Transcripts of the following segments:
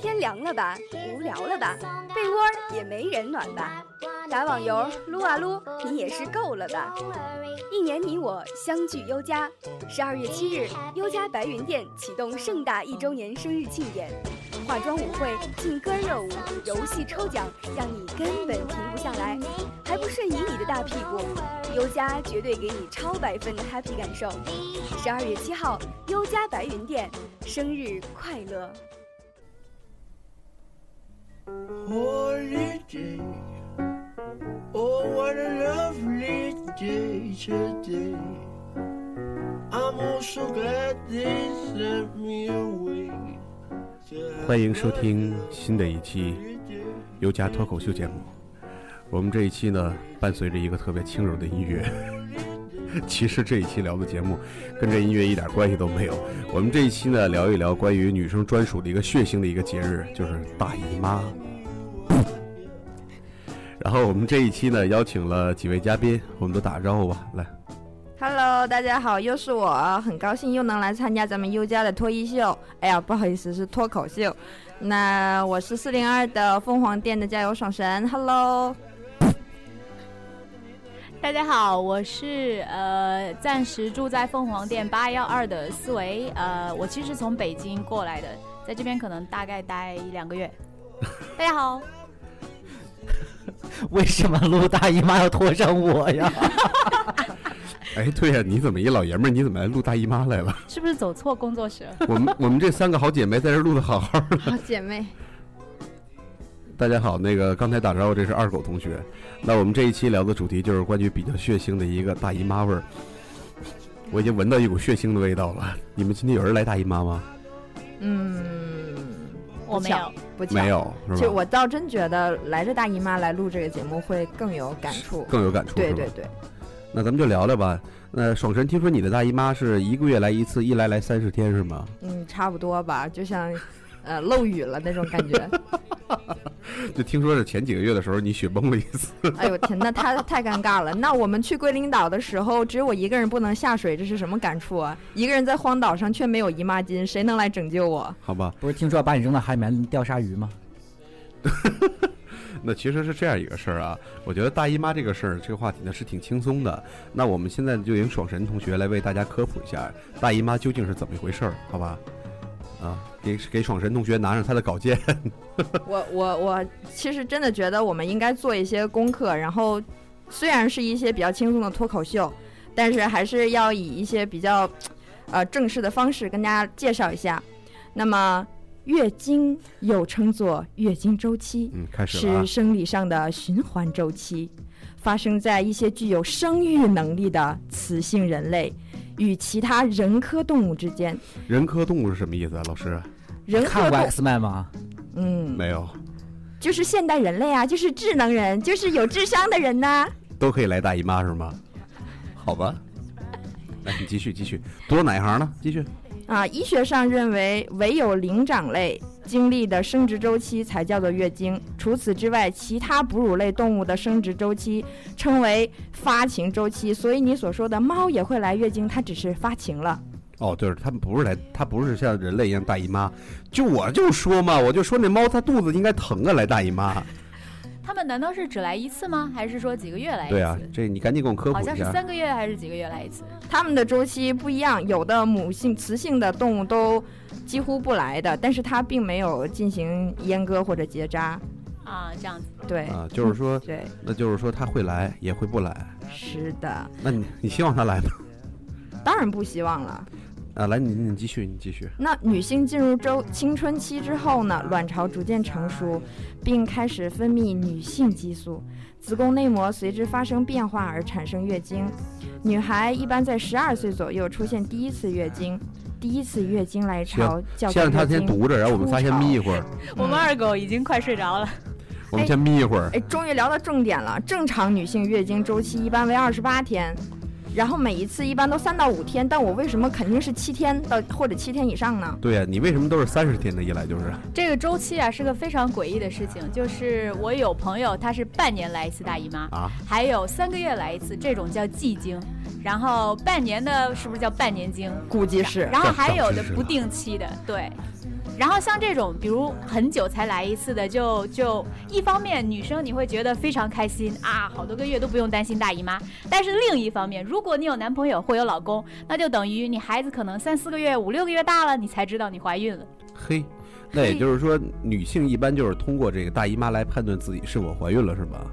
天凉了吧，无聊了吧，被窝也没人暖吧，打网游撸啊撸，你也是够了吧。一年你我相聚优家，十二月七日，优家白云店启动盛大一周年生日庆典，化妆舞会、劲歌热舞、游戏抽奖，让你根本停不下来，还不瞬移你的大屁股。优家绝对给你超百分的 happy 感受。十二月七号，优家白云店，生日快乐！Holiday. Oh, what a lovely day today. I'm also glad they sent me away. 欢迎收听新的一期.优家脱口秀节目。我们这一期呢，伴随着一个特别轻柔的音乐。其实这一期聊的节目跟这音乐一点关系都没有。我们这一期呢，聊一聊关于女生专属的一个血腥的一个节日，就是大姨妈。然后我们这一期呢，邀请了几位嘉宾，我们都打个招呼吧，来。Hello，大家好，又是我，很高兴又能来参加咱们优家的脱衣秀。哎呀，不好意思，是脱口秀。那我是四零二的凤凰店的加油爽神，Hello。大家好，我是呃暂时住在凤凰店八幺二的思维，呃，我其实从北京过来的，在这边可能大概待一两个月。大家好，为什么录大姨妈要拖上我呀？哎，对呀、你怎么一老爷们儿，你怎么来录大姨妈来了？是不是走错工作室了？我们我们这三个好姐妹在这录的好好的。好姐妹，大家好，那个刚才打招呼，这是二狗同学。那我们这一期聊的主题就是关于比较血腥的一个大姨妈味儿。我已经闻到一股血腥的味道了。你们今天有人来大姨妈吗？嗯，我没有，不巧。没。有，其实？我倒真觉得来这大姨妈来录这个节目会更有感触。更有感触，对对对，那咱们就聊聊吧。那爽神，听说你的大姨妈是一个月来一次，一来来三十天是吗？嗯，差不多吧，就像呃漏雨了那种感觉。就听说是前几个月的时候你雪崩了一次。哎呦天，那太太尴尬了。那我们去龟苓岛的时候，只有我一个人不能下水，这是什么感触啊？一个人在荒岛上却没有姨妈巾，谁能来拯救我？好吧，不是听说要把你扔到海里面钓鲨鱼吗？那其实是这样一个事儿啊，我觉得大姨妈这个事儿，这个话题呢是挺轻松的。那我们现在就由爽神同学来为大家科普一下大姨妈究竟是怎么一回事儿，好吧？啊，给给爽神同学拿上他的稿件。我我我其实真的觉得我们应该做一些功课，然后虽然是一些比较轻松的脱口秀，但是还是要以一些比较呃正式的方式跟大家介绍一下。那么月经又称作月经周期，嗯，开始了啊是。生理上的循环周期，发生在一些具有生育能力的雌性人类与其他人科动物之间。人科动物是什么意思啊，老师？人科看过动，X 麦吗？嗯，没有，就是现代人类啊，就是智能人，就是有智商的人呐、都可以来大姨妈是吗？好吧，来你继续继续，读到哪一行呢？继续。啊，医学上认为，唯有灵长类经历的生殖周期才叫做月经。除此之外，其他哺乳类动物的生殖周期称为发情周期。所以你所说的猫也会来月经，它只是发情了。哦，就是，他们不是来，他不是像人类一样大姨妈。就我就说嘛，我就说那猫它肚子应该疼啊，来大姨妈。他们难道是只来一次吗？还是说几个月来一次？对啊，这你赶紧给我科普一下好像是。三个月还是几个月来一次？他们的周期不一样，有的母性、雌性的动物都几乎不来的，但是它并没有进行阉割或者结扎。啊，这样子。对，啊，就是说，对，那就是说它会来，也会不来。是的，那你你希望它来吗？当然不希望了。啊，来，你你继续，你继续。那女性进入周青春期之后呢，卵巢逐渐成熟，并开始分泌女性激素，子宫内膜随之发生变化而产生月经。女孩一般在十二岁左右出现第一次月经，第一次月经来潮叫先让他先读着，然后我们仨先眯一会儿，我们二狗已经快睡着了。我们先眯一会儿。哎，终于聊到重点了。正常女性月经周期一般为二十八天，然后每一次一般都三到五天，但我为什么肯定是七天到或者七天以上呢？对呀、你为什么都是三十天的？一来就是这个周期啊是个非常诡异的事情，就是我有朋友他是半年来一次大姨妈，啊，还有三个月来一次，这种叫季经，然后半年的是不是叫半年经？估计是。然后还有的不定期的，对，然后像这种，比如很久才来一次的，就就一方面女生你会觉得非常开心啊，好多个月都不用担心大姨妈。但是另一方面，如果你有男朋友或有老公，那就等于你孩子可能三四个月、五六个月大了，你才知道你怀孕了。嘿，那也就是说，女性一般就是通过这个大姨妈来判断自己是否怀孕了，是吧？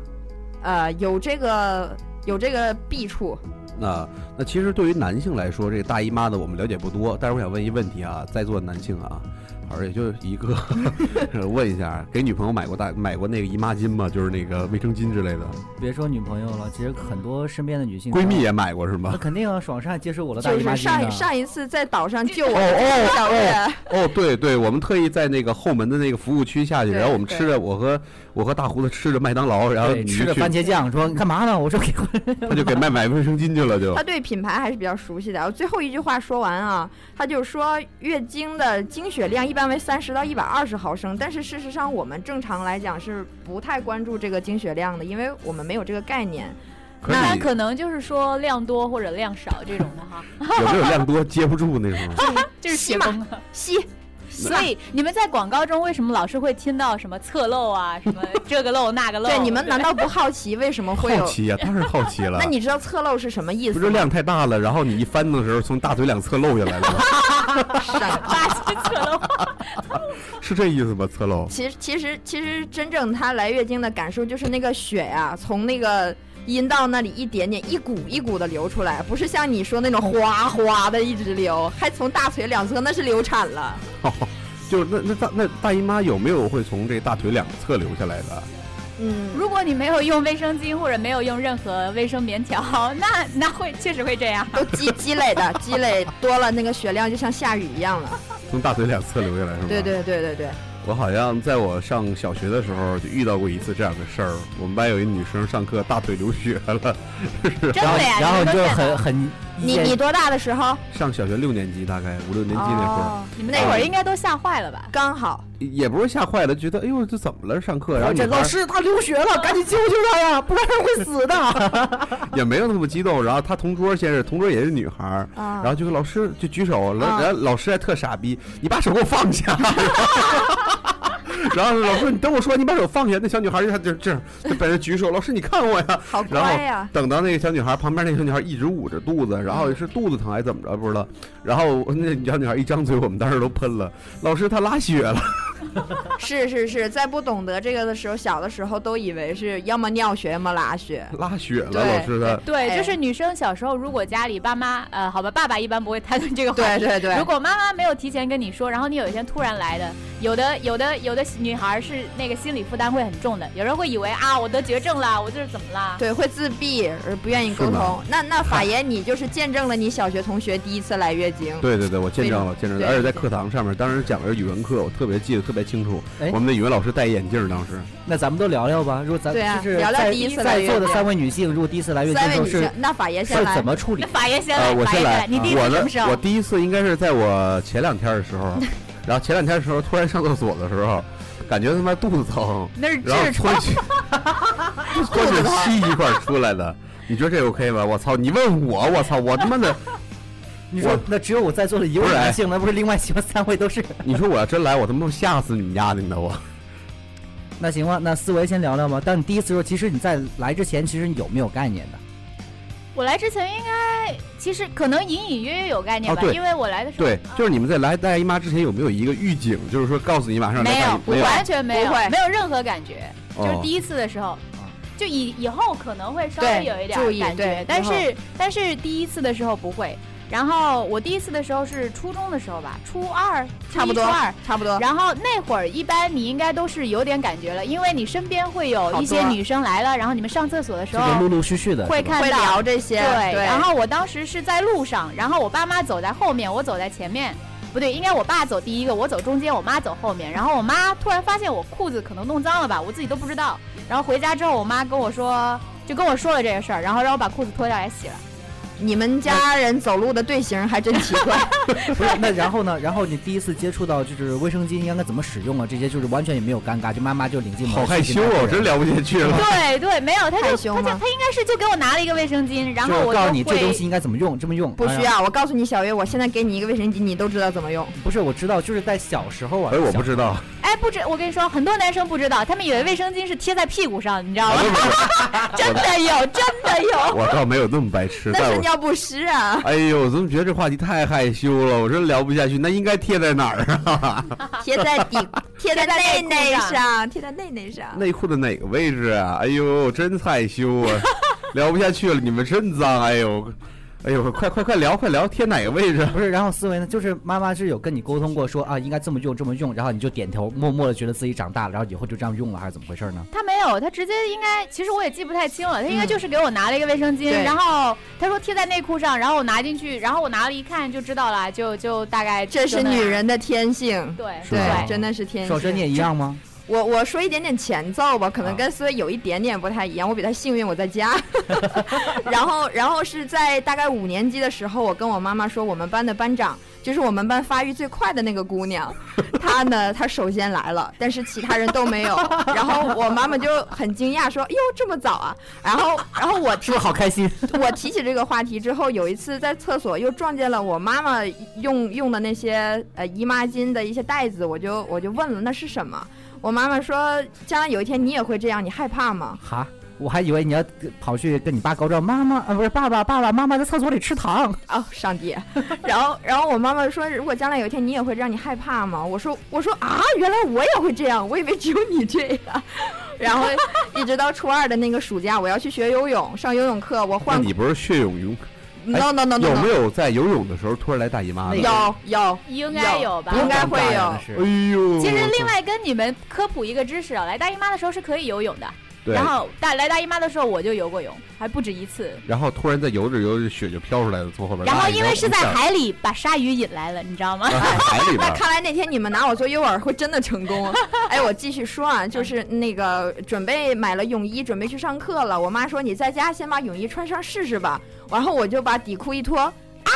呃，有这个有这个弊处。那那其实对于男性来说，这个大姨妈呢，我们了解不多。但是我想问一问题啊，在座的男性啊，好像也就一个，问一下，给女朋友买过大买过那个姨妈巾吗？就是那个卫生巾之类的。别说女朋友了，其实很多身边的女性闺蜜也买过是那吗？肯定啊，爽善接受我的大姨妈巾就是上一上一次在岛上救我哦的小月，哦，对对，我们特意在那个后门的那个服务区下去，然后我们吃着，我和我和大胡子吃着麦当劳，然后吃着你去番茄酱，说你干嘛呢？我说给 他就给卖买卫生巾去了，就他对品牌还是比较熟悉的。我最后一句话说完啊，他就说月经的经血量一般为三十到一百二十毫升，但是事实上我们正常来讲是不太关注这个经血量的，因为我们没有这个概念。那可能就是说量多或者量少这种的哈，有没有量多接不住那种？就是吸嘛血崩了。吸，所以你们在广告中为什么老是会听到什么侧漏啊，什么这个漏那个漏？对，你们难道不好奇为什么会有？好奇呀、当然好奇了。那你知道侧漏是什么意思？不是量太大了，然后你一翻的时候从大腿两侧漏下来了吗？闪巴西侧漏？是这意思吧？侧漏？其实其实其实真正她来月经的感受就是那个血呀、从那个阴道那里一点点一股一股的流出来，不是像你说那种哗哗的一直流，还从大腿两侧那是流产了。就那那大那大姨妈有没有会从这大腿两侧流下来的？嗯，如果你没有用卫生巾或者没有用任何卫生棉条，那那会确实会这样。都积积累的，积累多了，那个血量就像下雨一样了。从大腿两侧流下来是吗？对。对对对对，我好像在我上小学的时候就遇到过一次这样的事儿。我们班有一女生上课大腿流血了，然 后真的呀？然后就很很你你多大的时候？上小学六年级大概五六年级那会儿，哦你们那会儿应该都吓坏了吧？刚好也不是吓坏了，觉得哎呦这怎么了？上课然后女孩这老师他流血了，赶紧救救他呀，不然会死的。也没有那么激动。然后他同桌先是同桌也是女孩儿，啊然后就是老师就举手，然啊后然后老师还特傻逼，你把手给我放下。然后老师，你等我说，你把手放下。那小女孩就就这样，就本着举手，老师你看我呀。好然后乖呀。等到那个小女孩旁边那个小女孩一直捂着肚子，然后是肚子疼还是怎么着不知道。然后那小女孩一张嘴，我们当时都喷了。老师她拉血了，是是是，在不懂得这个的时候，小的时候都以为是要么尿血，要么拉血。拉血了，对老师的。对，哎就是女生小时候，如果家里爸妈，呃，好吧，爸爸一般不会谈论这个话题。对对对如，果妈妈没有提前跟你说，然后你有一天突然来的，有的有的有的女孩是那个心理负担会很重的，有人会以为啊，我得绝症了，我这是怎么了？对，会自闭而不愿意沟通。那那法爷，你就是见证了你小学同学第一次来月经。对对对，我见证了，见证了，而且在课堂上面，当时讲的是语文课，我特别记得特别清楚。哎我们的语文老师戴眼镜儿，当时那咱们都聊聊吧。如果咱对啊就是在聊聊第一次来在座的三位女性，如果第一次来月经的时候是三位女性，那法爷先是来。怎么处理那？法爷先呃，来，我先来法爷先来，，你第一我呢次什么时，候我？第一次应该是在我前两天的时候，然后前两天的时候突然上厕所的时候，感觉他妈肚子疼，那是然后痔疮穿。起穿起稀一块儿出来的，你觉得这 OK 吗？我操！你问我，我操！我他妈的，你说那只有我在座的一位男性，那不是另外喜欢三位都是？你说我要真来，我他妈吓死你们家的呢！我 那行吧，那思维先聊聊吧。当你第一次说，其实你在来之前，其实你有没有概念的？我来之前应该其实可能隐隐约约有概念吧，哦因为我来的时候对，就是你们在来大姨妈之前有没有一个预警，就是说告诉你马上来没有？完全没有，没有任何感觉，就是哦第一次的时候。就以以后可能会稍微有一点注意感觉但是但是第一次的时候不会。然后我第一次的时候是初中的时候吧，初二，差不多初二。差不多。然后那会儿一般你应该都是有点感觉了，因为你身边会有一些女生来了，然后你们上厕所的时候陆候陆续续的会会看到聊这些，对，然后我当时是在路上，然后我爸妈走在后面，我走在前面，不对，应该我爸走第一个，我走中间，我妈走后面。然后我妈突然发现我裤子可能弄脏了吧，我自己都不知道。然后回家之后，我妈跟我说，就跟我说了这个事儿，然后让我把裤子脱掉来洗了。你们家人走路的队形还真奇怪。不是，那然后呢？然后你第一次接触到就是卫生巾应该怎么使用啊？这些就是完全也没有尴尬，就妈妈就领进门。好害羞哦，真聊不下去了。对对，没有，他就害羞他就他应该是就给我拿了一个卫生巾，然后我告诉你这东西应该怎么用，这么用。不需要，我告诉你，小月，我现在给你一个卫生巾，你都知道怎么用。不是，我知道，就是在小时候啊。哎，我不知道，哎，不知我跟你说，很多男生不知道，他们以为卫生巾是贴在屁股上，你知道吗？真的有，真的有。我倒没有那么白痴，那但我。是尿不湿啊，哎呦，我怎么觉得这话题太害羞了？我真聊不下去。那应该贴在哪儿啊？贴在底，贴在在内内上，贴在内内上。内裤的哪个位置啊？哎呦，真害羞啊！聊不下去了，你们真脏！哎呦，哎呦，快快快聊，快聊，贴哪个位置？不是，然后思维呢，就是妈妈是有跟你沟通过说啊，应该这么用，这么用，然后你就点头，默默的觉得自己长大了，然后以后就这样用了，还是怎么回事呢？他没有，他直接应该，其实我也记不太清了，他应该就是给我拿了一个卫生巾，对然后他说贴在内裤上，然后我拿进去，然后我拿了一看就知道了，就就大概这是女，人的天性，对对，真的是天少珍，你。也一样吗？我我说一点点前奏吧，可能啊跟思维有一点点不太一样。我比他幸运，我在家。然后然后是在大概五年级的时候，我跟我妈妈说，我们班的班长就是我们班发育最快的那个姑娘，她呢，她首先来了，但是其他人都没有。然后我妈妈就很惊讶说：“哟，这么早啊！”然后然后我是不是好开心？我提起这个话题之后，有一次在厕所又撞见了我妈妈用用的那些呃姨妈巾的一些袋子，我就我就问了那是什么。我妈妈说，将来有一天你也会这样，你害怕吗？哈，我还以为你要跑去跟你爸告状，妈妈啊，不是爸爸，爸爸妈妈在厕所里吃糖。哦，上帝！然后，然后我妈妈说，如果将来有一天你也会这样，你害怕吗？我说，我说啊，原来我也会这样，我以为只有你这样。然后一直到初二的那个暑假，我要去学游泳，上游泳课，我换你不是血泳泳？No no no no，有没有在游泳的时候突然来大姨妈的？有有应该有吧？应该会有哎呦，其实另外跟你们科普一个知识啊，来大姨妈的时候是可以游泳的，对，然后大来大姨妈的时候我就游过泳，还不止一次。然后突然在游着游着血就飘出来了，从后边。然后因为是在海里把鲨鱼引来了，你知道吗？啊海里 那，看来那天你们拿我做诱饵会真的成功。哎，我继续说啊，就是那个准备买了泳衣，准备去上课了。我妈说你在家先把泳衣穿上试试吧。然后我就把底裤一脱，啊，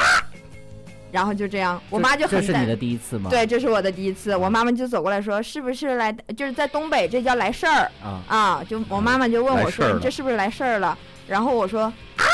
然后就这样，我妈就很担这是你的第一次吗？对，这是我的第一次。我妈妈就走过来说，是不是来就是在东北这叫来事儿啊，啊？就我妈妈就问我说，你这是不是来事儿了？然后我说啊，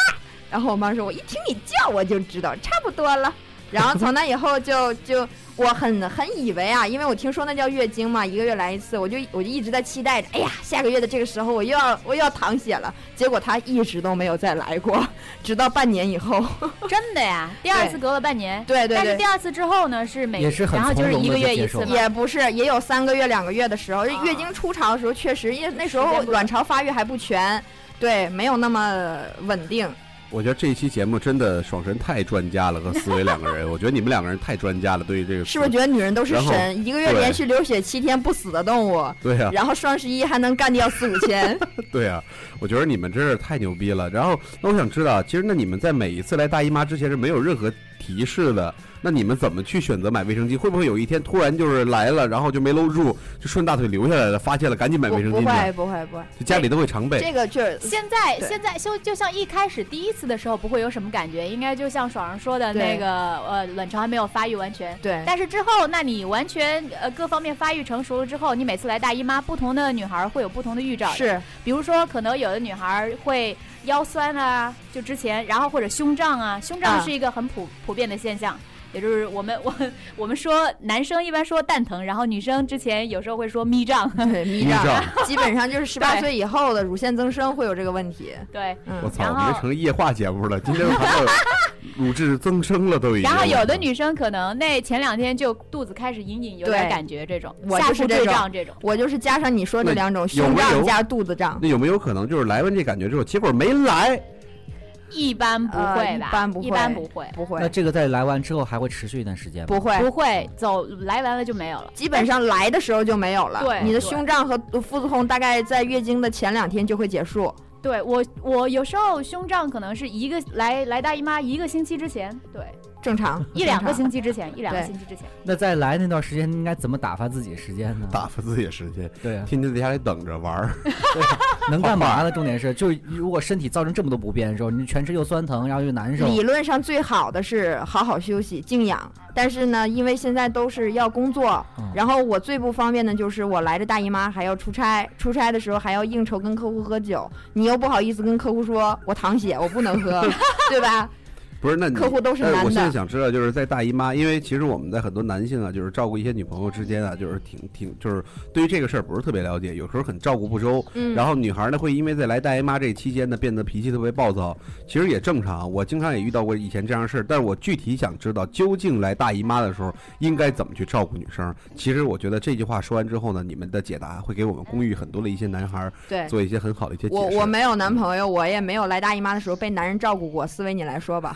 然后我妈说，我一听你叫我就知道差不多了。然后从那以后就就我很很以为啊，因为我听说那叫月经嘛，一个月来一次，我就我就一直在期待着，哎呀，下个月的这个时候我又要我又要淌血了。结果她一直都没有再来过，直到半年以后。真的呀，第二次隔了半年。对对对但是第。二次之后呢，是每然后就是一个月一次嘛。也不是，也有三个月、两个月的时候。啊月经初潮的时候，确实，因为那时候卵巢发育还不全，对，没有那么稳定。我觉得这一期节目真的爽神太专家了，和思维两个人，我觉得你们两个人太专家了，对于这个是不是觉得女人都是神？一个月连续流血七天不死的动物，对呀、然后双十一还能干掉四五千。对呀、我觉得你们真是太牛逼了。然后，那我想知道，其实那你们在每一次来大姨妈之前是没有任何提示的，那你们怎么去选择买卫生巾？会不会有一天突然就是来了，然后就没搂住，就顺大腿流下来了，发现了赶紧买卫生巾不？会不会不会，就家里都会常备。这个就是现在现在就就像一开始第一次的时候不会有什么感觉，应该就像爽儿说的那个呃卵巢还没有发育完全。对但是之后，那你完全呃各方面发育成熟了之后，你每次来大姨妈，不同的女孩会有不同的预兆。是比如说，可能有的女孩会腰酸啊，就之前，然后或者胸胀啊，胸胀啊是一个很普普遍的现象。也就是我们我我们说男生一般说蛋疼，然后女生之前有时候会说咪 胀，对迷迷胀，基本上就是十八岁以后的乳腺增生会有这个问题。对。嗯我，操，然我们成液化节目了，今天都谈到乳质增生了，都已经。然后有的女生可能那前两天就肚子开始隐隐有点对感觉，这种我下腹坠就是这种胀这种。我就是加上你说这两种，胸胀加肚子胀。那有没有可能就是来完这感觉之后，结果没来？一般不会吧？般不会一般不会，不会那这个在来完之后还会持续一段时间吗？不会，不会走来完了就没有了。基本上来的时候就没有了。对你的胸胀和腹子痛大概在月经的前两天就会结束。对我，我有时候胸胀可能是一个来来大姨妈一个星期之前，对，正常。一两个星期之前，一两个星期之前。那在来那段时间应该怎么打发自己时间呢？打发自己的时间，对啊，天天在家里等着玩儿。能 干嘛呢？重点是，就是如果身体造成这么多不便的时候，你全身又酸疼，然后又难受，理论上最好的是好好休息、静养，但是呢，因为现在都是要工作，嗯。然后我最不方便的就是我来着大姨妈还要出差，出差的时候还要应酬跟客户喝酒，你又不好意思跟客户说我淌血，我不能喝，对吧？不是，那你客户都是男的我现在想知道，就是在大姨妈，因为其实我们在很多男性啊，就是照顾一些女朋友之间啊，就是挺挺，就是对于这个事儿不是特别了解，有时候很照顾不周。嗯，然后女孩呢，会因为在来大姨妈这期间呢，变得脾气特别暴躁，其实也正常。我经常也遇到过以前这样的事儿，但是我具体想知道，究竟来大姨妈的时候应该怎么去照顾女生。其实我觉得这句话说完之后呢，你们的解答会给我们公寓很多的一些男孩儿对。做一些很好的一些解释。我我没有男朋友，我也没有来大姨妈的时候被男人照顾过。思维，你来说吧。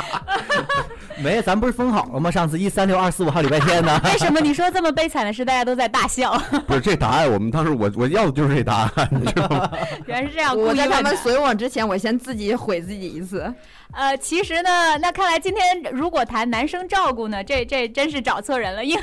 没，咱不是分好了吗？上次一三六二四五号礼拜天呢。为什么你说这么悲惨的事，大家都在大笑？不是这答案，我们当时我我要的就是这答案，你知道吗？原来是这样，我在他。们随我之前，我先自己毁自己一次。呃，其实呢，那看来今天如果谈男生照顾呢，这这真是找错人了，因为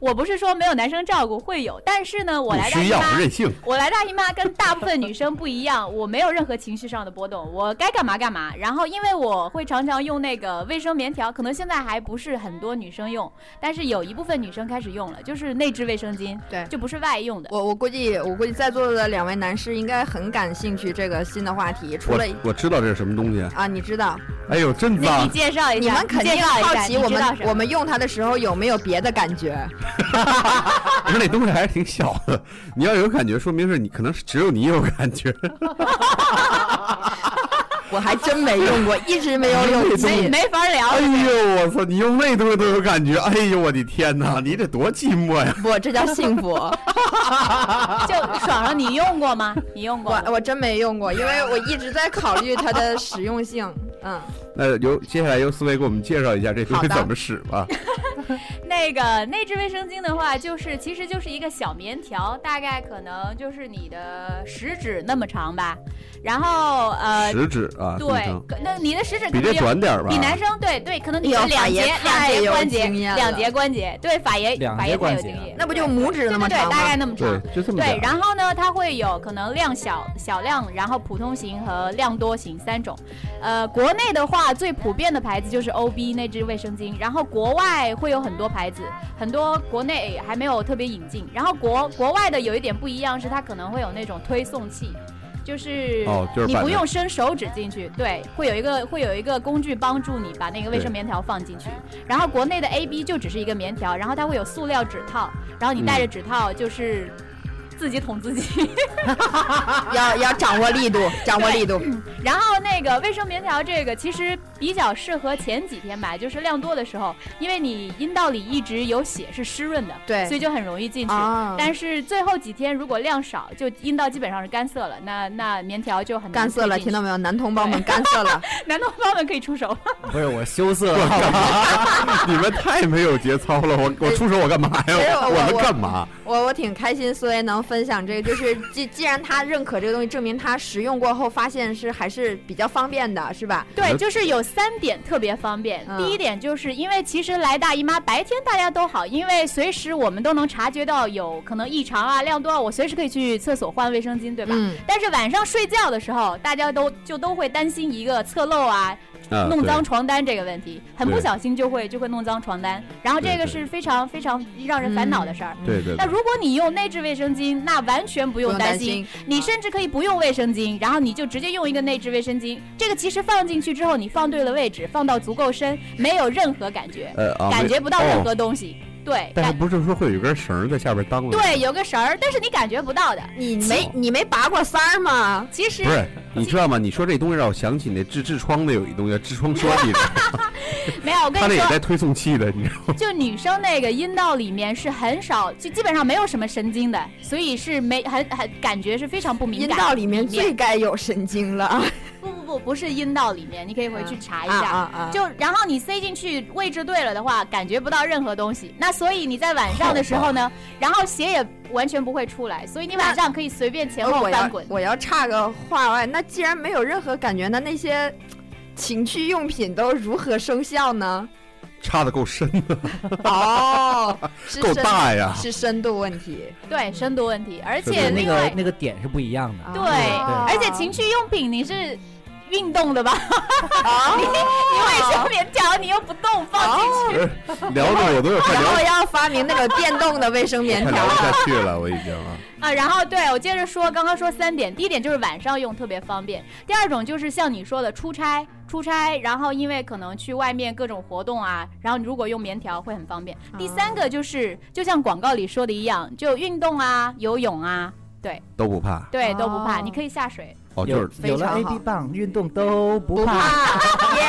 我不是说没有男生照顾，会有，但是呢，我不需要来大姨妈，任性。我来大姨妈跟大部分女生不一样，我没有任何情绪上的波动，我该干嘛干嘛。然后因为我会常常用那个卫生棉条，可能现在还不是很多女生用，但是有一部分女生开始用了，就是内置卫生巾，对就不是外用的。我我估计，我估计在座的两位男士应该很感兴趣这个新的话题。除了我我知道这是什么东西。啊，你知道，哎呦，真棒你！介绍一下，你们肯定介绍一下好奇我们我们用它的时候有没有别的感觉？不是那东西还是挺小的，你要有感觉，说明是你可能是只有你有感觉。我还真没用过，一直没有勇没气。没法聊哎。呦，我操！你用那东西都有感觉，哎呦，我的天哪，你得多寂寞呀！不，这叫幸福。就爽爽，你用过吗？你用过？我我真没用过，因为我一直在考虑它的实用性。嗯，那由接下来由思维给我们介绍一下这东西怎么使吧。那个内置卫生巾的话，就是其实就是一个小棉条，大概可能就是你的食指那么长吧。然后呃，食指啊，对，那你的食指可比这短点儿吧？比男生对对，可能你哎呦的两节两节关节两节关节，对法爷两法爷太节关节有经验，那不就拇指对对对，那么长吗？大概那么长对。，就这么对，然后呢，它会有可能量小、小量，然后普通型和量多型三种。呃，国内的话最普遍的牌子就是 OB 那支卫生巾，然后国外会有很多牌子，很多国内还没有特别引进。然后国国外的有一点不一样是它可能会有那种推送器。就是你不用伸手指进去，对，会有一个会有一个工具帮助你把那个卫生棉条放进去。然后国内的 AB 就只是一个棉条，然后它会有塑料指套，然后你戴着指套就是自己捅自己。要要掌握力度，掌握力度。然后那个卫生棉条这个其实比较适合前几天买，就是量多的时候，因为你阴道里一直有血是湿润的，对所以就很容易进去。啊，但是最后几天如果量少，就阴道基本上是干涩了，那那棉条就很干涩了，听到没有？男同胞们干涩了。男同胞们可以出手。不是我羞涩了，你们太没有节操了，我我出手我干嘛呀？我能我干嘛？我我挺开心，思维能分享这个，就是既既然他认可这个东西，证明他使用过后发现是还是比较方便的，是吧？对，就是有三点特别方便。嗯第一点就是因为其实来大姨妈白天大家都好，因为随时我们都能察觉到有可能异常啊、量多啊，我随时可以去厕所换卫生巾，对吧？嗯，但是晚上睡觉的时候，大家都就都会担心一个侧漏啊、啊，弄脏床单这个问题，很不小心就会就会弄脏床单，然后这个是非常非常让人烦恼的事儿。对对对，那如果你用内置卫生巾，那完全不不用担担心。你甚至可以不用卫生巾，然后你就直接用一个内置卫生巾。这个其实放进去之后，你放对了位置，放到足够深，没有任何感觉，感觉不到任哦何东西。对，但是不是说会有一根绳儿在下边当着？对，有个绳儿，但是你感觉不到的。你没你没拔过三儿吗？其实不是，你知道吗？你说这东西让我想起那治痔疮的有一东西，痔疮栓，你知道吗？没有，我跟你说，他那也带推送器的，你知道吗？就女生那个阴道里面是很少，就基本上没有什么神经的，所以是没很很感觉是非常不敏感阴。道里面最该有神经了。不是阴道里面，你可以回去查一啊下。啊啊！就然后你塞进去位置对了的话，感觉不到任何东西。那所以你在晚上的时候呢，然后血也完全不会出来，所以你晚上可以随便前呃我要后翻滚。我要插个话外，那既然没有任何感觉，那那些情趣用品都如何生效呢？插的够深的，哦，够大呀。是深度问题。对深度问题，而是且的那个另外那个点是不一样的。对，哦而且情趣用品你是运动的吧？哦 你你卫生棉条你又不动放进去，聊到我都有快然后聊，要发明那个电动的卫生棉条聊不下去了，我已经啊。啊，然后对我接着说，刚刚说三点，第一点就是晚上用特别方便，第二种就是像你说的出差，出差，然后因为可能去外面各种活动啊，然后你如果用棉条会很方便。第三个就是就像广告里说的一样，就运动啊、游泳啊，对。都不怕。对都不怕，哦。你可以下水，哦，就是有了 A 好 B 棒，运动都不不怕。怕 耶。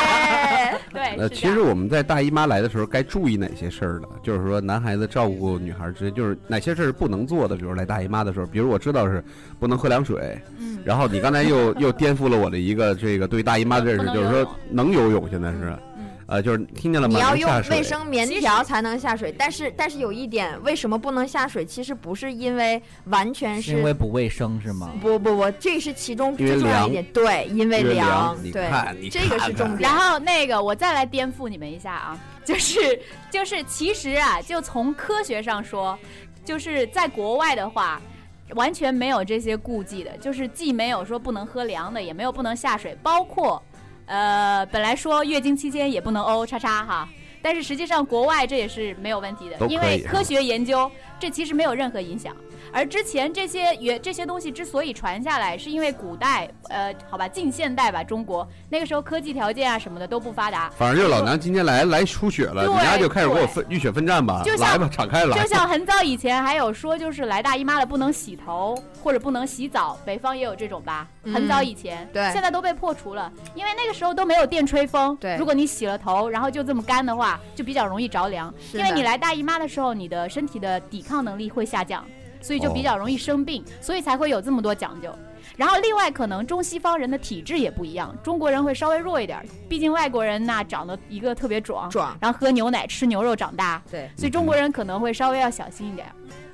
对，呃，其实我们在大姨妈来的时候该注意哪些事儿呢？就是说，男孩子照顾女孩之间，就是哪些事儿是不能做的。比如来大姨妈的时候，比如我知道是不能喝凉水，嗯然后你刚才又又颠覆了我的一个这个对大姨妈的认识，就是说能游泳，现在是，嗯呃，就是听见了吗？你要用卫生棉条才能下水，但是但是有一点，为什么不能下水？其实不是因为完全是因为不卫生是吗？不不不，这是其中最重要一点。对，因为凉对看你，这个是重点然。后那个我再来颠覆你们一下啊，就是就是其实啊，就从科学上说，就是在国外的话。完全没有这些顾忌的，就是既没有说不能喝凉的，也没有不能下水，包括，呃，本来说月经期间也不能哦叉叉哈，但是实际上国外这也是没有问题的因为科学研究这其实没有任何影响。而之前这些原这些东西之所以传下来，是因为古代，呃，好吧，近现代吧，中国那个时候科技条件啊什么的都不发达，反正就是老娘今天来来出血了，对你家就开始给我分浴血奋战吧，就像来吧，敞开来就。像很早以前还有说，就是来大姨妈了不能洗头或者不能洗澡，北方也有这种吧？嗯很早以前，对现在都被破除了，因为那个时候都没有电吹风。对如果你洗了头，然后就这么干的话，就比较容易着凉。因为你来大姨妈的时候，你的身体的抵抗能力会下降，所以就比较容易生病，所以才会有这么多讲究。然后另外可能中西方人的体质也不一样，中国人会稍微弱一点，毕竟外国人那长得一个特别壮，壮然后喝牛奶吃牛肉长大，对，所以中国人可能会稍微要小心一点。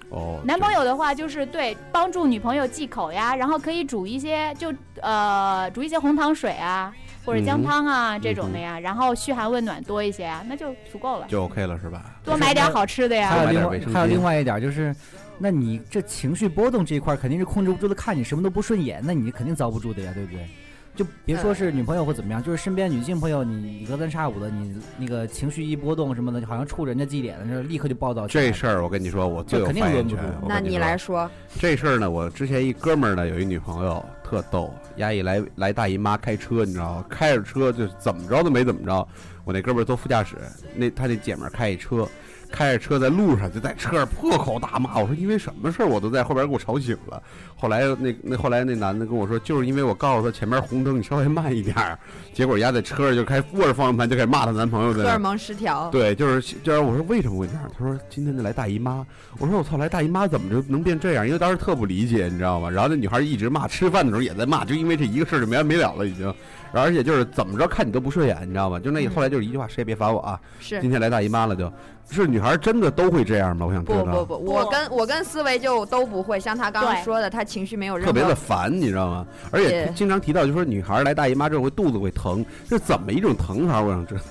哦，男朋友的话就是对帮助女朋友忌口呀，然后可以煮一些就呃煮一些红糖水啊，或者姜汤啊、这种的呀，然后嘘寒问暖多一些啊，那就足够了。就 OK 了是吧？多买点好吃的还呀。有另外还有另外一点就是，那你这情绪波动这一块儿肯定是控制不住的，看你什么都不顺眼，那你肯定遭不住的呀，对不对？就别说是女朋友或怎么样，就是身边女性朋友，你隔三差五的，你那个情绪一波动什么的，好像触人家基点了，这立刻就暴躁起来。这事儿我跟你说，我最有这肯定发言权那你来说，这事儿呢，我之前一哥们儿呢有一女朋友特逗，丫一来来大姨妈开车，你知道吗？开着车就怎么着都没怎么着。我那哥们儿坐副驾驶，那他那姐们儿开一车，开着车在路上就在车上破口大骂。我说因为什么事儿我都在后边给我吵醒了。后来那那后来那男的跟我说，就是因为我告诉他前面红灯你稍微慢一点儿，结果丫在车上就开握着方向盘就开始骂她男朋友在那儿。荷尔蒙失调，对，就是就是我说为什么会这样？他说今天就来大姨妈。我说我操，来大姨妈怎么就能变这样？因为当时特不理解，你知道吗？然后那女孩一直骂，吃饭的时候也在骂，就因为这一个事儿就没完没了了已经。而且就是怎么着看你都不顺眼，你知道吗？就那嗯后来就是一句话，谁也别烦我啊！是今天来大姨妈了就，是女孩真的都会这样吗？我想知道。不不不，我跟我跟思维就都不会，像他刚刚说的，他情绪没有任何特别的。烦，你知道吗？而且经常提到，就说女孩来大姨妈之后会肚子会疼，这怎么一种疼法？我想知道。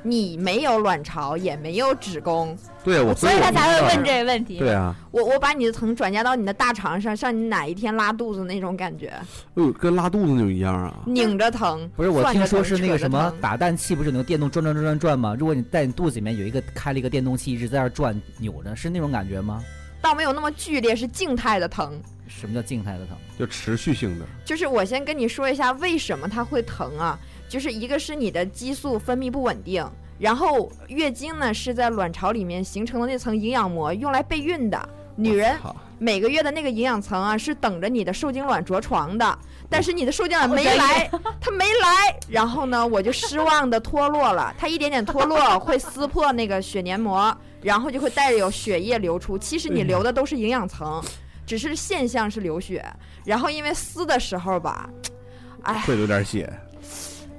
你没有卵巢，也没有子宫，对我，所以他才会问这个问题。对啊，我我把你的疼转嫁到你的大肠上，像你哪一天拉肚子那种感觉，哎呦，跟拉肚子那种一样啊。拧着疼。不是我听说是那个什么打蛋器，不是有那个电动转转转转转吗？如果你在你肚子里面有一个开了一个电动器，一直在那转扭着，是那种感觉吗？倒没有那么剧烈，是静态的疼。什么叫静态的疼？就持续性的，就是我先跟你说一下为什么它会疼啊，就是一个是你的激素分泌不稳定，然后月经呢是在卵巢里面形成的那层营养膜用来备孕的。女人每个月的那个营养层啊是等着你的受精卵着床的，但是你的受精卵没来，它没来，然后呢我就失望的脱落了，它一点点脱落会撕破那个血黏膜，然后就会带着有血液流出，其实你流的都是营养层。只是现象是流血，然后因为撕的时候吧，哎，会流点血。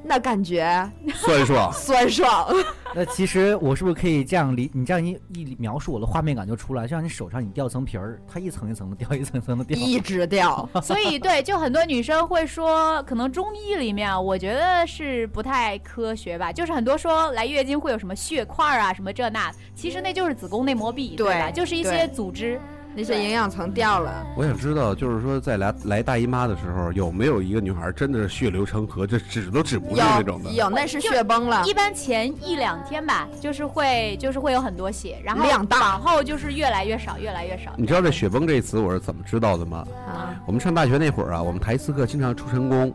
那感觉 酸爽。酸爽。那其实我是不是可以这样理？你这样一一描述，我的画面感就出来，就像你手上你掉层皮儿，它一层一层的掉，一层一层的掉。一直掉，所以对，就很多女生会说，可能中医里面，我觉得是不太科学吧。就是很多说来月经会有什么血块啊，什么这那，其实那就是子宫内膜壁，对吧？对就是一些组织。那些营养层掉了。我想知道，就是说在来来大姨妈的时候，有没有一个女孩真的是血流成河，这止都止不住那种的？有，那是血崩了一。般前一两天吧，就是会就是会有很多血，然后量大往后就是越来越少，越来越少。你知道这“血崩”这词我是怎么知道的吗？啊，我们上大学那会儿啊，我们台词课经常出晨功，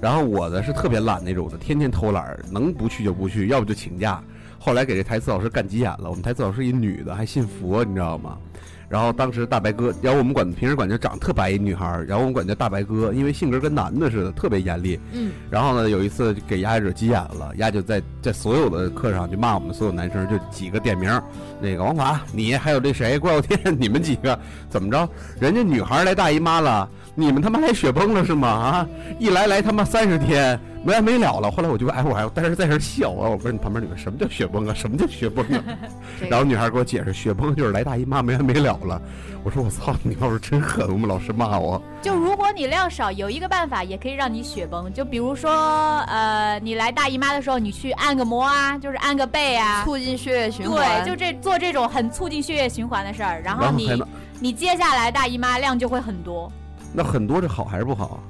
然后我呢是特别懒那种的，天天偷懒，能不去就不去，要不就请假。后来给这台词老师干急眼了，我们台词老师一女的，还信佛，你知道吗？然后当时大白哥，然后我们管平时管叫长特白一女孩，然后我们管叫大白哥，因为性格跟男的似的，特别严厉。嗯，然后呢，有一次给丫惹急眼了，丫就在在所有的课上就骂我们所有男生，就几个点名，那个王华，你还有这谁怪我天，你们几个怎么着？人家女孩来大姨妈了，你们他妈来雪崩了是吗？啊，一来来他妈三十天没完没了了。后来我就哎，我还但是在这儿笑啊，我说你旁边女的什么叫雪崩啊？什么叫雪崩啊？然后女孩给我解释，雪崩就是来大姨妈没完没了了。我说我操，你要是真狠，我们老师骂我。就如果你量少，有一个办法也可以让你雪崩，就比如说，呃，你来大姨妈的时候，你去按个摩啊，就是按个背啊，促进血液循环。对，就这做这种很促进血液循环的事儿，然后你然后你接下来大姨妈量就会很多。那很多是好还是不好？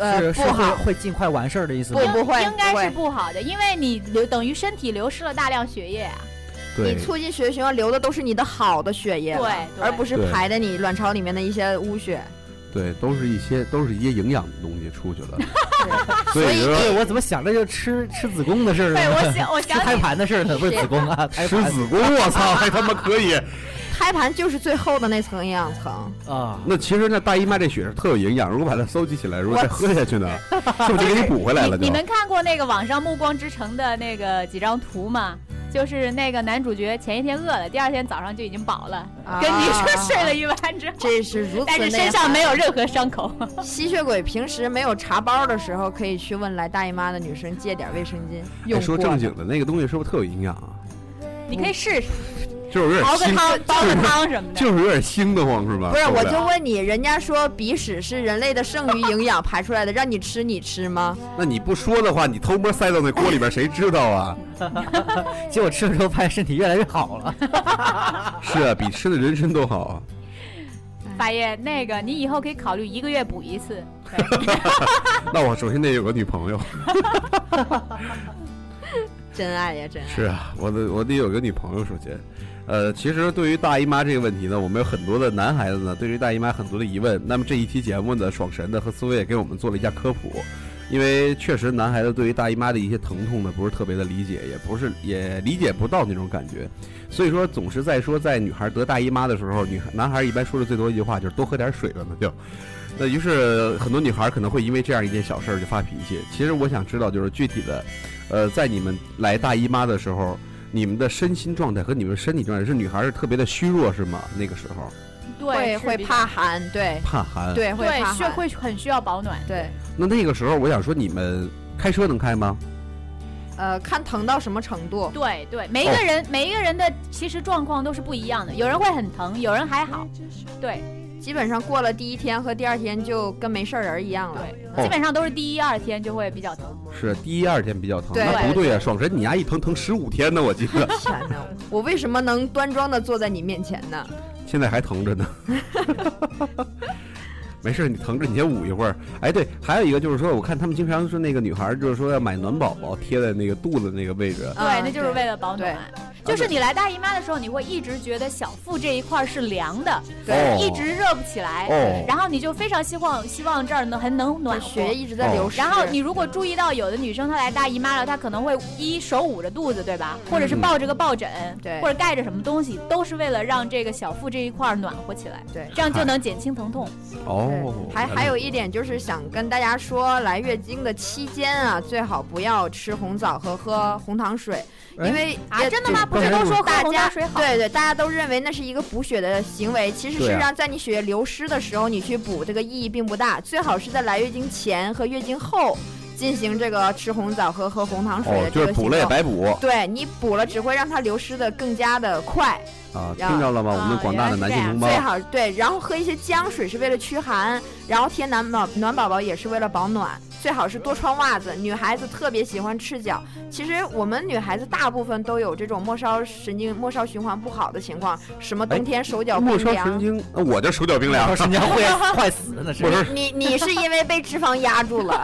呃不好，会尽快完事儿的意思吗？不不会应该是不好的，因为你流等于身体流失了大量血液啊。你，促进血液循环流的都是你的好的血液，对对而不是排的你卵巢里面的一些污血。对，都是一些都是一些营养的东西出去了。所所以对，我怎么想着就吃吃子宫的事儿对，呢？我想我吃胎 盘的事儿呢？不是子宫啊，胎盘吃子宫，我操，还他妈可以。胎盘就是最后的那层营养层。啊。那其实那大姨妈这血是特有营养，如果把它搜集起来，如果再喝下去呢，是不是就给你补回来了？你你们看过那个网上《暮光之城》的那个几张图吗？就是那个男主角前一天饿了，第二天早上就已经饱了，啊跟你说睡了一晚之后，这是如此但是身上没有任何伤口。吸血鬼平时没有茶包的时候，可以去问来大姨妈的女生借点卫生巾。哎用说正经的，那个东西是不是特有营养啊？你可以试试就是有点腥，熬个汤、煲个汤什么的。就是有点腥的慌是吧？不是，我就问你，人家说鼻屎是人类的剩余营养排出来的，让你吃，你吃吗？那你不说的话，你偷摸塞到那锅里边，谁知道啊？结果吃了之后发现身体越来越好了。是啊，比吃的人参都好啊。法爷，那个你以后可以考虑一个月补一次。那我首先得有个女朋友。真爱呀，真爱。是啊，我得我得有个女朋友首先。呃，其实对于大姨妈这个问题呢，我们有很多的男孩子呢，对于大姨妈很多的疑问。那么这一期节目呢，爽神的和思维也给我们做了一下科普，因为确实男孩子对于大姨妈的一些疼痛呢，不是特别的理解，也不是也理解不到那种感觉。所以说，总是在说在女孩得大姨妈的时候，女孩男孩一般说的最多一句话就是多喝点水了，那就。那于是很多女孩可能会因为这样一件小事儿就发脾气。其实我想知道，就是具体的，呃，在你们来大姨妈的时候，你们的身心状态和你们身体状态是女孩是特别的虚弱是吗？那个时候对，会怕寒，对怕寒。。对会对，怕寒，会很需要保暖。对。那那个时候我想说，你们开车能开吗？呃，看疼到什么程度。对对，每一个人、每一个人的其实状况都是不一样的，有人会很疼，有人还好。对基本上过了第一天和第二天就跟没事儿人一样了。对，基本上都是第一二天就会比较疼。是第一二天比较疼，对那不对啊！爽神你丫一疼疼十五天呢，我记得 天哪，我为什么能端庄的坐在你面前呢？现在还疼着呢。没事，你疼着你先捂一会儿。哎，对，还有一个就是说，我看他们经常是那个女孩儿就是说要买暖宝宝贴在那个肚子那个位置。啊对，那就是为了保暖。就是你来大姨妈的时候，你会一直觉得小腹这一块是凉的，对哦一直热不起来，哦然后你就非常希望希望这儿能还能暖和。血一直在流失。然后你如果注意到有的女生她来大姨妈了，她可能会一手捂着肚子，对吧？或者是抱着个抱枕，对或者盖着什么东西，都是为了让这个小腹这一块暖和起来，对这样就能减轻疼痛。哦，还还有一点就是想跟大家说，来月经的期间啊，最好不要吃红枣和喝红糖水，哎因为啊，真的吗？不是都说喝大家红糖水好？对对，大家都认为那是一个补血的行为，其实实际上在你血液流失的时候，你去补这个意义并不大，最好是在来月经前和月经后。进行这个吃红枣和喝红糖水哦的，这个就是补了也。白补对你补了，只会让它流失的更加的快。啊！然听着了吗？我们啊广大的男性同胞最，好对，然后喝一些姜水是为了驱寒，然后贴暖宝暖宝宝也是为了保暖。最好是多穿袜子，女孩子特别喜欢赤脚。其实我们女孩子大部分都有这种末梢神经、末梢循环不好的情况，什么冬天手脚冰末梢神凉。经，那我就手脚冰凉说。神经会坏死那是不。是你你是因为被脂肪压住了，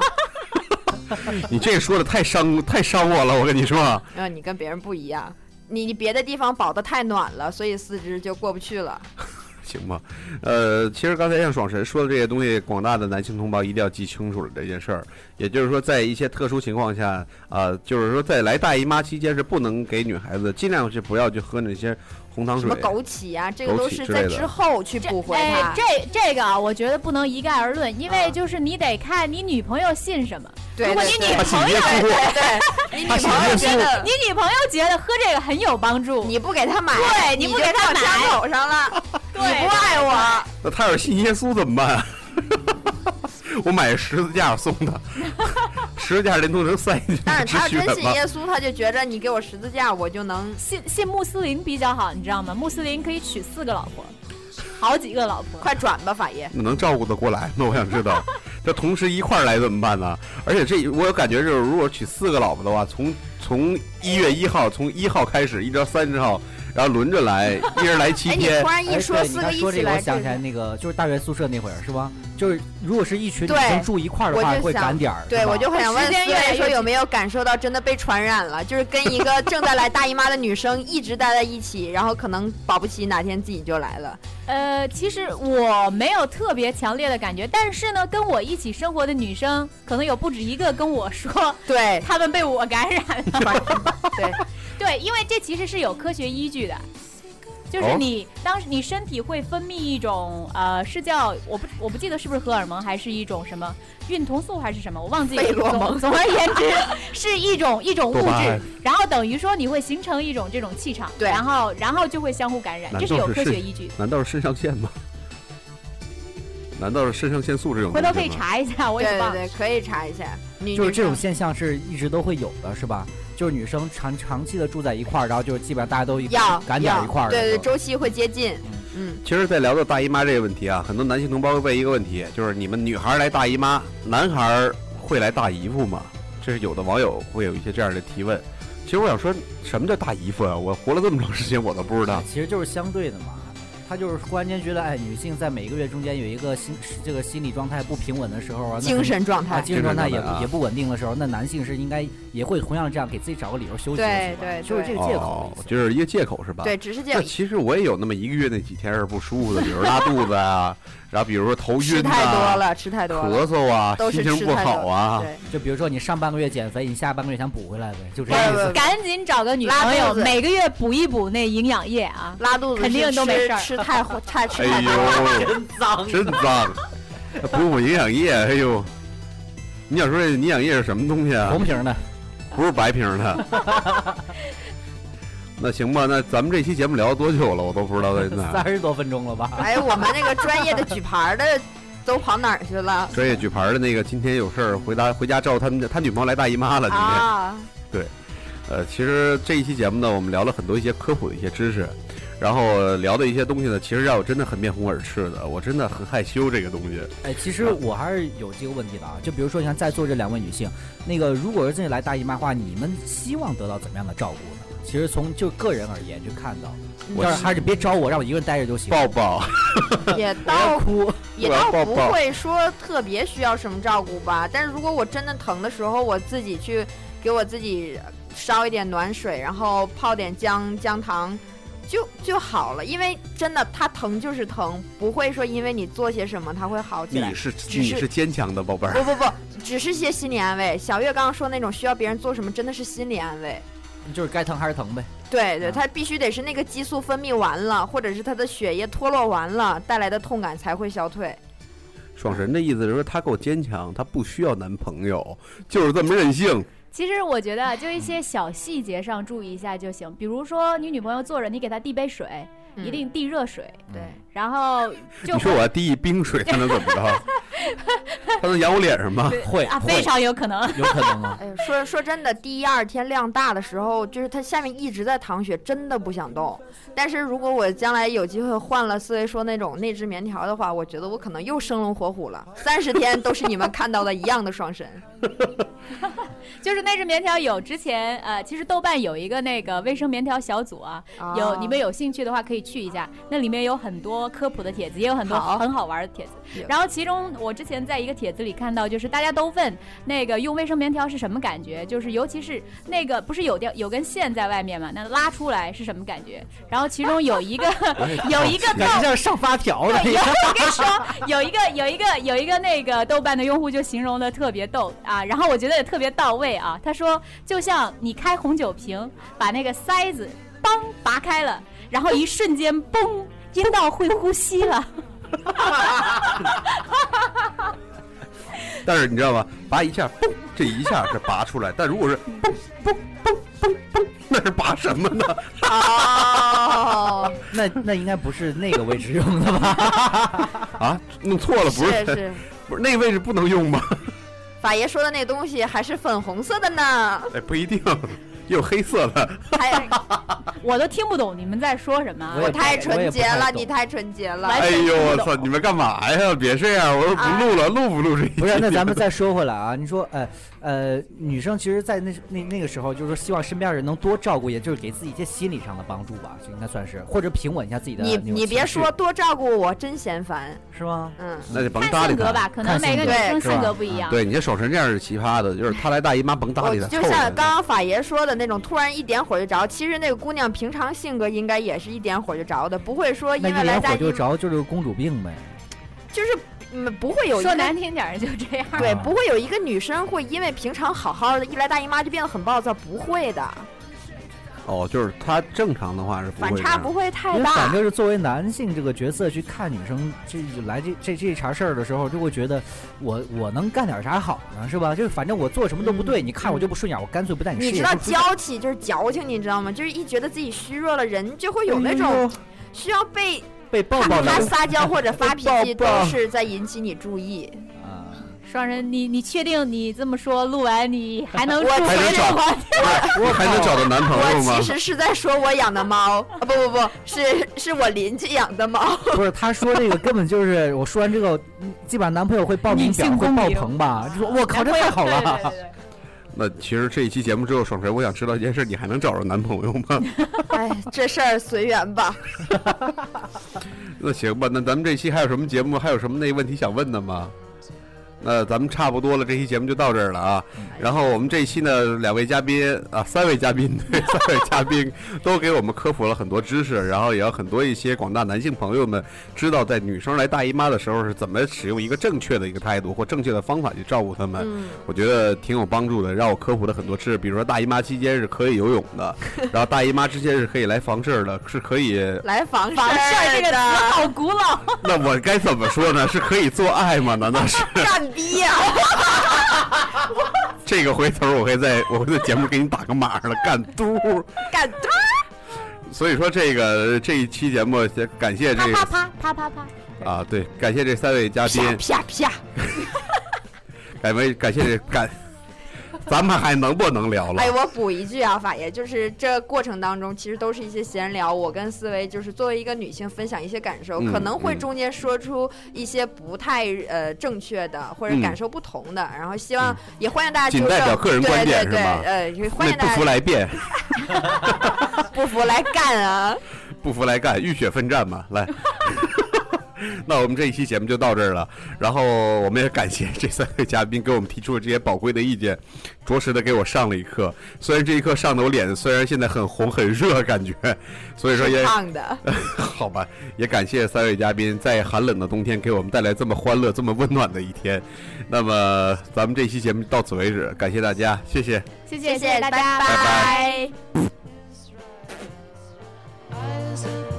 你这说的太伤太伤我了，我跟你说。呃，你跟别人不一样，你你别的地方保的太暖了，所以四肢就过不去了。行吧，呃，其实刚才像爽神说的这些东西，广大的男性同胞一定要记清楚了这件事儿。也就是说，在一些特殊情况下，啊、就是说在来大姨妈期间是不能给女孩子尽量是不要去喝那些红糖水什么。枸杞啊，这个都是在之后去补回哎它。，这这个啊，我觉得不能一概而论，因为嗯就是你得看你女朋友信什么。对如果 你女朋友你女朋友觉得你女朋友觉得喝这个很有帮助，你不给她买，对你你不给她买枪口上了，对你不爱我，那他要是信耶稣怎么办？我买十字架送他，十字架连都能塞进去但是止他真？信耶稣，他就觉着你给我十字架，我就能。信信穆斯林比较好，你知道吗？穆斯林可以娶四个老婆，好几个老婆。快转吧，法爷。那能照顾得过来那？我想知道，这同时一块儿来怎么办呢？而且这我有感觉就是，如果娶四个老婆的话，从从一月一号，从一号开始一直到三十号，然后轮着来，一人来七哎，你天突。然一哎，说，四个一起你刚说这个，我来，想起来那个就是大学宿舍那会儿是吧？就是如果是一群女对生住一块儿的话，会赶点儿。对，我就很想问思越来说有没有感受到真的被传染了？就是跟一个正在来大姨妈的女生一直待在一起，然后可能保不齐哪天自己就来了。呃，其实我没有特别强烈的感觉，但是呢，跟我一起生活的女生可能有不止一个跟我说，对，她们被我感染了。对，对，因为这其实是有科学依据的。就是哦你当时你身体会分泌一种呃，是叫我不我不记得是不是荷尔蒙，还是一种什么孕酮素还是什么，我忘记了。费洛蒙总 总而言之，是一种一种物质，然后等于说你会形成一种这种气场，对然后然后就会相互感染，这是有科学依据的。难道是肾上腺吗？难道是肾上腺素这种？回头可以查一下，我对也忘了。对对，可以查一下。女就是这种现象是一直都会有的，是吧？就是女生长长期的住在一块儿，然后就是基本上大家都一要赶点儿一块儿对对，周期会接近。嗯，其实，在聊到大姨妈这个问题啊，很多男性同胞会问一个问题，就是你们女孩儿来大姨妈，男孩儿会来大姨夫吗？这是有的网友会有一些这样的提问。其实我想说，什么叫大姨夫啊？我活了这么长时间，我都不知道。其实就是相对的嘛。他就是忽然间觉得，哎，女性在每一个月中间有一个心这个心理状态不平稳的时候啊，精神状态。精神状态也状态啊也不稳定的时候，那男性是应该也会同样这样给自己找个理由休息对对就是这个借口。就是一个借口是吧？对，只是借口。那其实我也有那么一个月那几天是不舒服的，比如拉肚子啊，然后比如说头晕吃晕太多啊、了，吃太多了咳，嗽啊、都是心情不好啊。对，就比如说你上半个月减肥，你下半个月想补回来呗，就这意思。赶紧找个女拉朋友，每个月补一补那营养液啊。拉肚子肯定都没事儿吃太太吃 哎太多了。呦，真脏真脏！补补营养液，哎呦，你想说这营养液是什么东西啊红？瓶的，不是白瓶的。那行吧，那咱们这期节目聊多久了？我都不知道在哪。三十多分钟了吧？哎，我们那个专业的举牌的都跑哪儿去了？专业举牌的那个今天有事儿，回家回家照他们他女朋友来大姨妈了。今天，啊，呃，其实这一期节目呢，我们聊了很多一些科普的一些知识，然后聊的一些东西呢，其实让我真的很面红耳赤的，我真的很害羞这个东西。哎，其实我还是有这个问题的啊。就比如说，你看在座这两位女性，那个如果是真的来大姨妈的话，你们希望得到怎么样的照顾呢？其实从就个人而言，去看到，我要是还是别招我，让我一个人待着就行。抱抱，也 倒哭，也倒不会说特别需要什么照顾吧。但是如果我真的疼的时候，我自己去给我自己烧一点暖水，然后泡点姜姜糖。就就好了，因为真的它疼就是疼，不会说因为你做些什么它会好起来你。是是你是坚强的宝贝儿。不不不，只是些心理安慰。小月刚刚说那种需要别人做什么，真的是心理安慰。就是该疼还是疼呗。对对，嗯它必须得是那个激素分泌完了，或者是他的血液脱落完了带来的痛感才会消退。爽神的意思是说他够坚强，他不需要男朋友，就是这么任性。其实我觉得就一些小细节上注意一下就行，比如说你女朋友坐着，你给她递杯水，嗯一定递热水，对。然后就你说我要递一冰水，她能怎么着？她能咬我脸上吗？会啊，非常有可能。有可能啊。哎呦，说说真的，第一二天量大的时候，就是她下面一直在淌血，真的不想动。但是如果我将来有机会换了思维说那种内置棉条的话，我觉得我可能又生龙活虎了，三十天都是你们看到的一样的双身。就是那只棉条有之前呃，其实豆瓣有一个那个卫生棉条小组啊，有哦你们有兴趣的话可以去一下，那里面有很多科普的帖子，也有很多很好玩的帖子。然后其中我之前在一个帖子里看到，就是大家都问那个用卫生棉条是什么感觉，就是尤其是那个不是有条有根线在外面嘛，那拉出来是什么感觉？然后其中有一个 有一个豆感觉像上发条了对，一有样。我跟你说，有一个有一个有一个那个豆瓣的用户就形容的特别逗啊，然后我觉得也特别到位啊。他说，就像你开红酒瓶，把那个塞子梆拔开了，然后一瞬间嘣，阴道会呼吸了。但是你知道吗？拔一下，嘣，这一下是拔出来，但如果是嘣嘣嘣嘣嘣，那是拔什么呢？哦，那那应该不是那个位置用的吧？啊，弄错了，不是是是，不是那个位置不能用吗？法爷说的那东西还是粉红色的呢，哎，不一定，也有黑色的。还我都听不懂你们在说什么我。太纯洁了，你太纯洁了。哎呦，我操！你们干嘛呀？别这样！我说不录了，录不录这？不是，那咱们再说回来啊，你说，呃呃，女生其实，在那那那个时候，就是说希望身边人能多照顾，也就是给自己一些心理上的帮助吧，就应该算是，或者平稳一下自己的你你别说多照顾我，真嫌烦。是吗？嗯，那就甭搭理他。吧，可能每个女生性格不一样。对你这手成这样是奇葩的，就是他来大姨妈甭搭理他，就像刚刚法爷说的那种，突然一点火就着。其实那个姑娘平常性格应该也是一点火就着的，不会说因那一点为来大姨妈就着，就是公主病呗。就是嗯不会有一说难听点儿就这样。对，啊不会有一个女生会因为平常好好的，一来大姨妈就变得很暴躁，不会的，哦，就是他正常的话是不会反差不会太因为反。正是作为男性这个角色去看女生这来这这这茬事儿的时候，就会觉得我我能干点啥好呢，是吧？就是反正我做什么都不对，你看我就不顺眼，我干脆不带你你知道娇气就是矫情，你知道吗？就是一觉得自己虚弱了，人就会有那种需要被被抱抱的他撒娇或者发脾气，都是在引起你注意。啊。双人，你你确定你这么说录完你还能我入还能找回这个话题？你还能找到男朋友吗我其？实是在说我养的猫，啊不不不是是我邻居养的猫。不是，他说这个根本就是我说完之后，嗯基本上男朋友会报名女表会爆棚吧？就说我靠，这太好对对了。对对 那其实这一期节目之后，爽锤，我想知道一件事，你还能找着男朋友吗？哎，这事儿随缘吧。那行吧，那咱们这期还有什么节目？还有什么那问题想问的吗？那咱们差不多了，这期节目就到这儿了啊。然后我们这一期呢，两位嘉宾啊，三位嘉宾，对，三位嘉宾都给我们科普了很多知识，然后也有很多一些广大男性朋友们知道，在女生来大姨妈的时候是怎么使用一个正确的一个态度或正确的方法去照顾她们。嗯，我觉得挺有帮助的，让我科普了很多知识，比如说大姨妈期间是可以游泳的，然后大姨妈之间是可以来房事儿的，是可以。来房房事儿 这个词的好古老。那我该怎么说呢？是可以做爱吗？难道是？干逼呀！这个回头我会在我会在节目给你打个码了，干嘟。干嘟所以说这个这一期节目，也感谢这啪个啪啪啪啪啪。啊，对，感谢这三位嘉宾啪，啪啪！感为感谢这感，咱们还能不能聊了？哎，我补一句啊，法爷，就是这过程当中其实都是一些闲聊，我跟思维就是作为一个女性分享一些感受，嗯可能会嗯中间说出一些不太呃正确的或者嗯感受不同的，然后希望嗯也欢迎大家仅纠正，代表个人观点对对对，呃，欢迎大家不服来辩，不服来干啊！不服来干，浴血奋战嘛，来。那我们这一期节目就到这儿了，然后我们也感谢这三位嘉宾给我们提出了这些宝贵的意见，着实的给我上了一课。虽然这一课上的我脸虽然现在很红很热，感觉，所以说也胖的，好吧，也感谢三位嘉宾在寒冷的冬天给我们带来这么欢乐、这么温暖的一天。那么咱们这期节目到此为止，感谢大家，谢谢。谢谢谢大家，拜拜拜。Eyes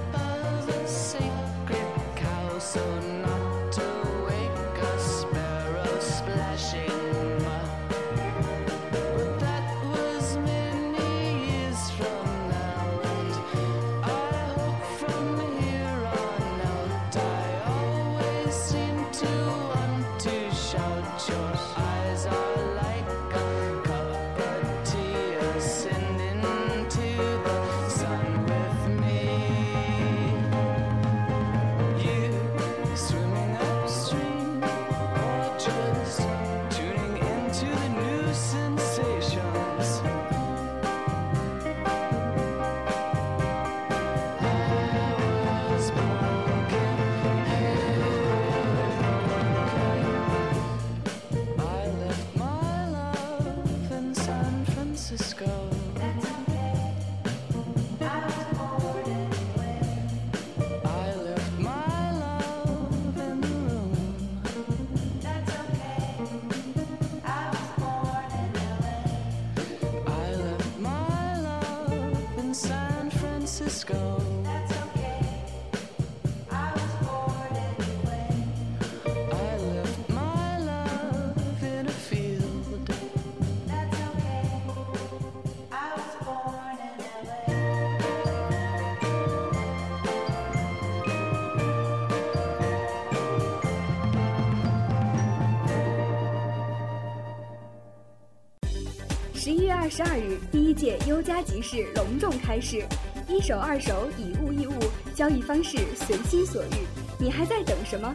二十二日，第一届优家集市隆重开市，一手二手以物易物，交易方式随心所欲，你还在等什么？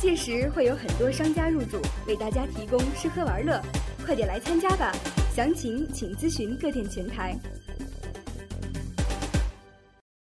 届时会有很多商家入驻，为大家提供吃喝玩乐，快点来参加吧！详情请咨询各店前台。